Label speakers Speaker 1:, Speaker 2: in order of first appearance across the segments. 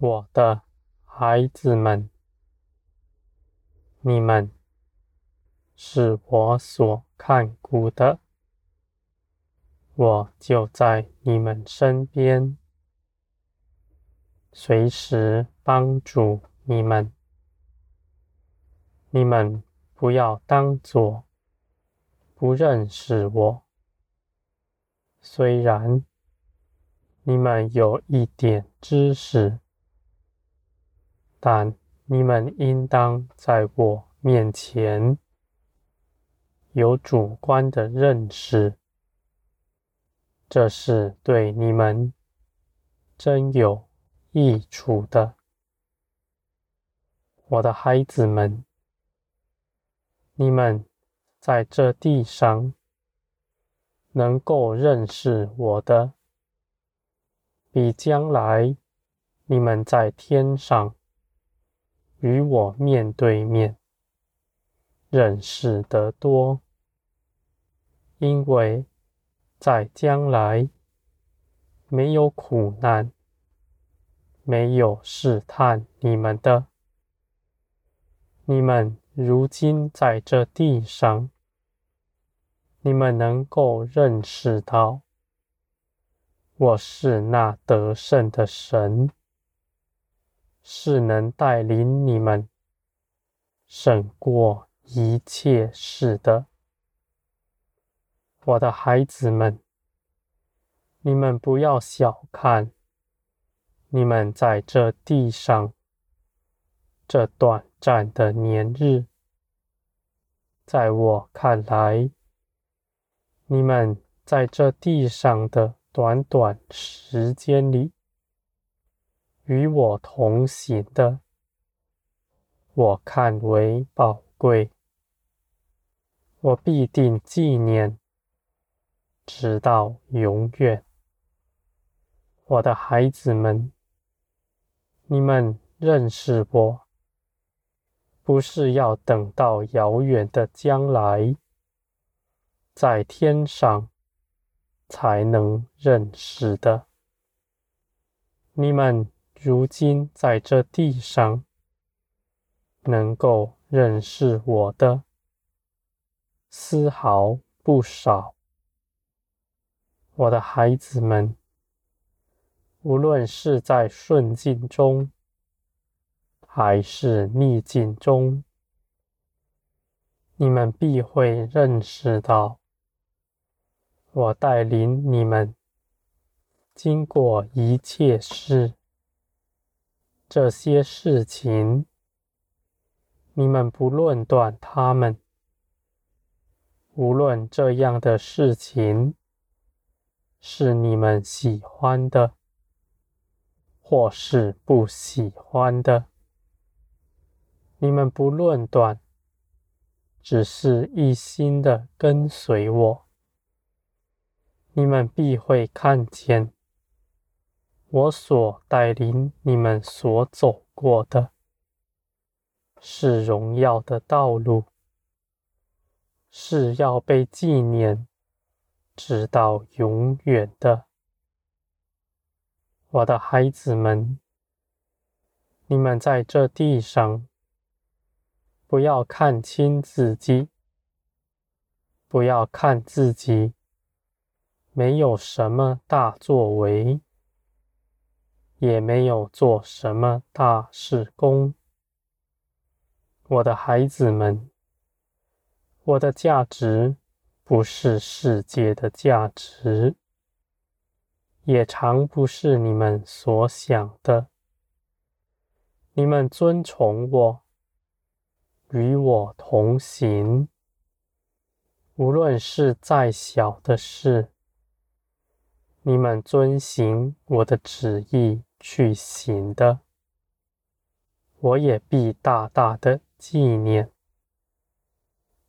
Speaker 1: 我的孩子们，你们是我所看顾的，我就在你们身边，随时帮助你们。你们不要当作不认识我，虽然你们有一点知识。但你们应当在我面前有主观的认识，这是对你们真有益处的，我的孩子们。你们在这地上能够认识我的，比将来你们在天上。与我面对面。认识得多，因为在将来。没有苦难，没有试探你们的。你们如今在这地上，你们能够认识到。我是那得胜的神。是能带领你们胜过一切事的，我的孩子们，你们不要小看你们在这地上这短暂的年日，在我看来，你们在这地上的短短时间里。与我同行的，我看为宝贵，我必定纪念，直到永远。我的孩子们，你们认识我，不是要等到遥远的将来，在天上才能认识的。你们。如今在这地上，能够认识我的，丝毫不少。我的孩子们，无论是在顺境中，还是逆境中，你们必会认识到，我带领你们经过一切事。这些事情，你们不论断他们，无论这样的事情。是你们喜欢的，或是不喜欢的，你们不论断，只是一心的跟随我，你们必会看见。我所带领你们所走过的，是荣耀的道路，是要被纪念直到永远的。我的孩子们，你们在这地上，不要看轻自己，不要看自己没有什么大作为。也没有做什么大事功，我的孩子们，我的价值不是世界的价值，也常不是你们所想的。你们尊崇我，与我同行，无论是再小的事，你们遵行我的旨意。去行的，我也必大大的纪念。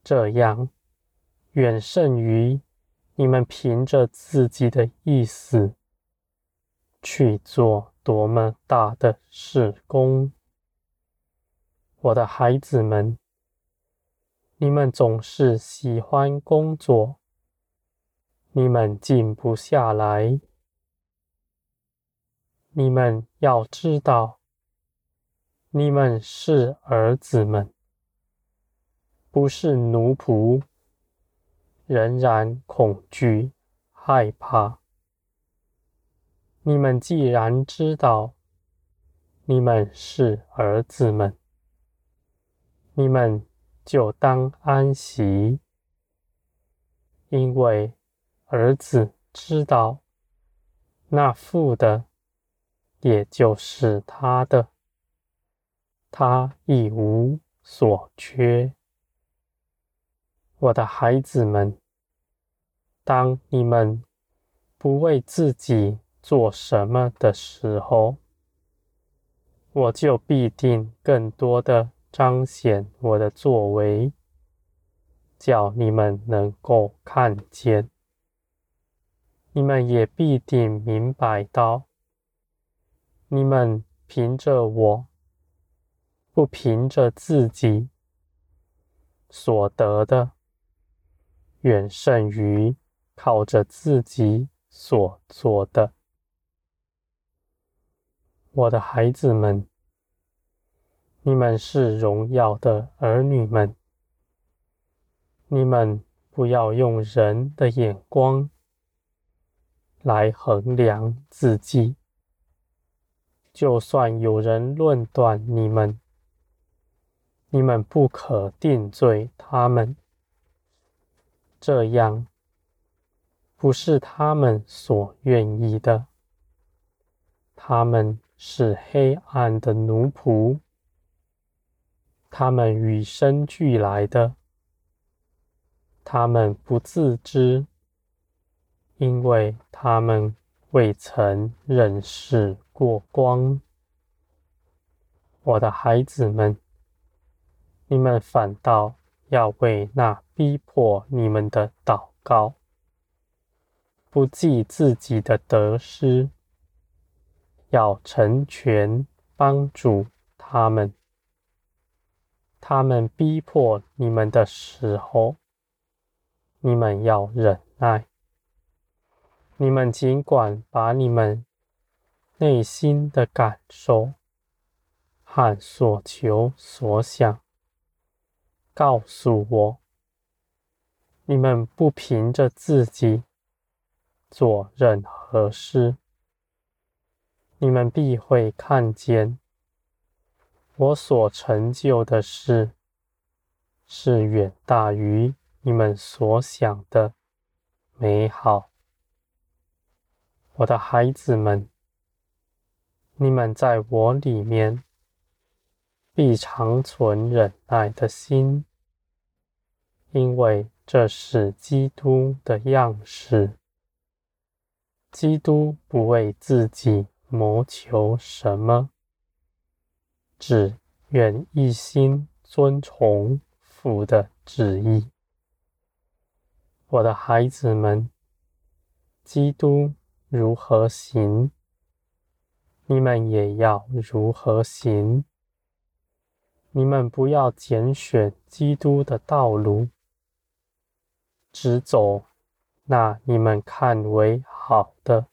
Speaker 1: 这样远胜于你们凭着自己的意思去做多么大的事工。我的孩子们，你们总是喜欢工作，你们静不下来。你们要知道，你们是儿子们，不是奴仆，仍然恐惧害怕。你们既然知道，你们是儿子们，你们就当安息，因为儿子知道，那父的，也就是他的，他一无所缺。我的孩子们，当你们不为自己做什么的时候，我就必定更多的彰显我的作为，叫你们能够看见。你们也必定明白到，你们凭着我，不凭着自己所得的，远胜于靠着自己所做的。我的孩子们，你们是荣耀的儿女们，你们不要用人的眼光来衡量自己。就算有人论断你们，你们不可定罪他们。这样不是他们所愿意的，他们。是黑暗的奴仆，他们与生俱来的，他们不自知，因为他们未曾认识过光。我的孩子们，你们反倒要为那逼迫你们的祷告，不计自己的得失。要成全帮助他们，他们逼迫你们的时候，你们要忍耐。你们尽管把你们内心的感受和所求所想告诉我。你们不凭着自己做任何事。你们必会看见，我所成就的事，是远大于你们所想的美好。我的孩子们，你们在我里面必长存忍耐的心，因为这是基督的样式。基督不为自己。谋求什么？只愿一心遵从父的旨意。我的孩子们，基督如何行，你们也要如何行。你们不要拣选基督的道路，只走那你们看为好的。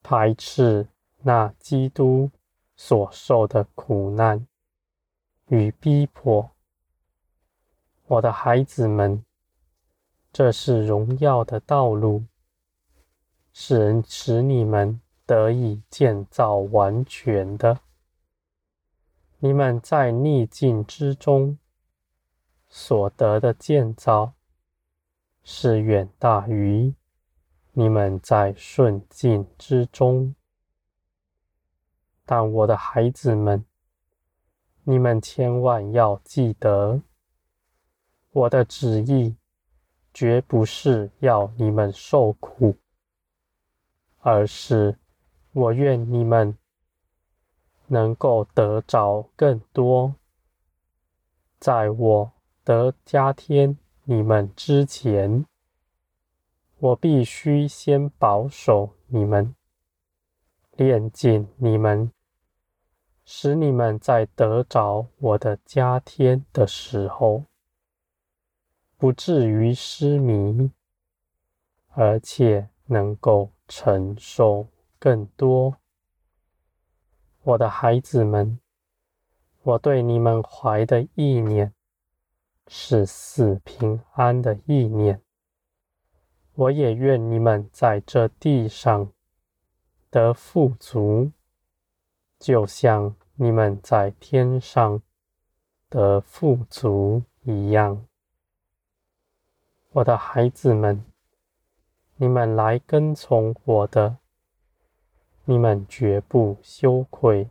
Speaker 1: 排斥那基督所受的苦难与逼迫，我的孩子们，这是荣耀的道路，使人使你们得以建造完全的。你们在逆境之中所得的建造，是远大于。你们在顺境之中，但我的孩子们，你们千万要记得，我的旨意绝不是要你们受苦，而是我愿你们能够得着更多。在我得加添你们之前。我必须先保守你们，炼尽你们，使你们在得着我的加添的时候，不至于失迷，而且能够承受更多。我的孩子们，我对你们怀的意念是死平安的意念。我也愿你们在这地上得富足，就像你们在天上得富足一样。我的孩子们，你们来跟从我的，你们绝不羞愧。